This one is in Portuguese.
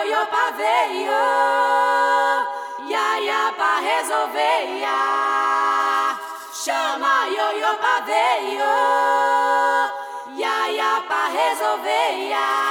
ioiô pra ver, ia, ia pra resolver, ia. Chama ioiô pra ver, ia, ia pra resolver, ia.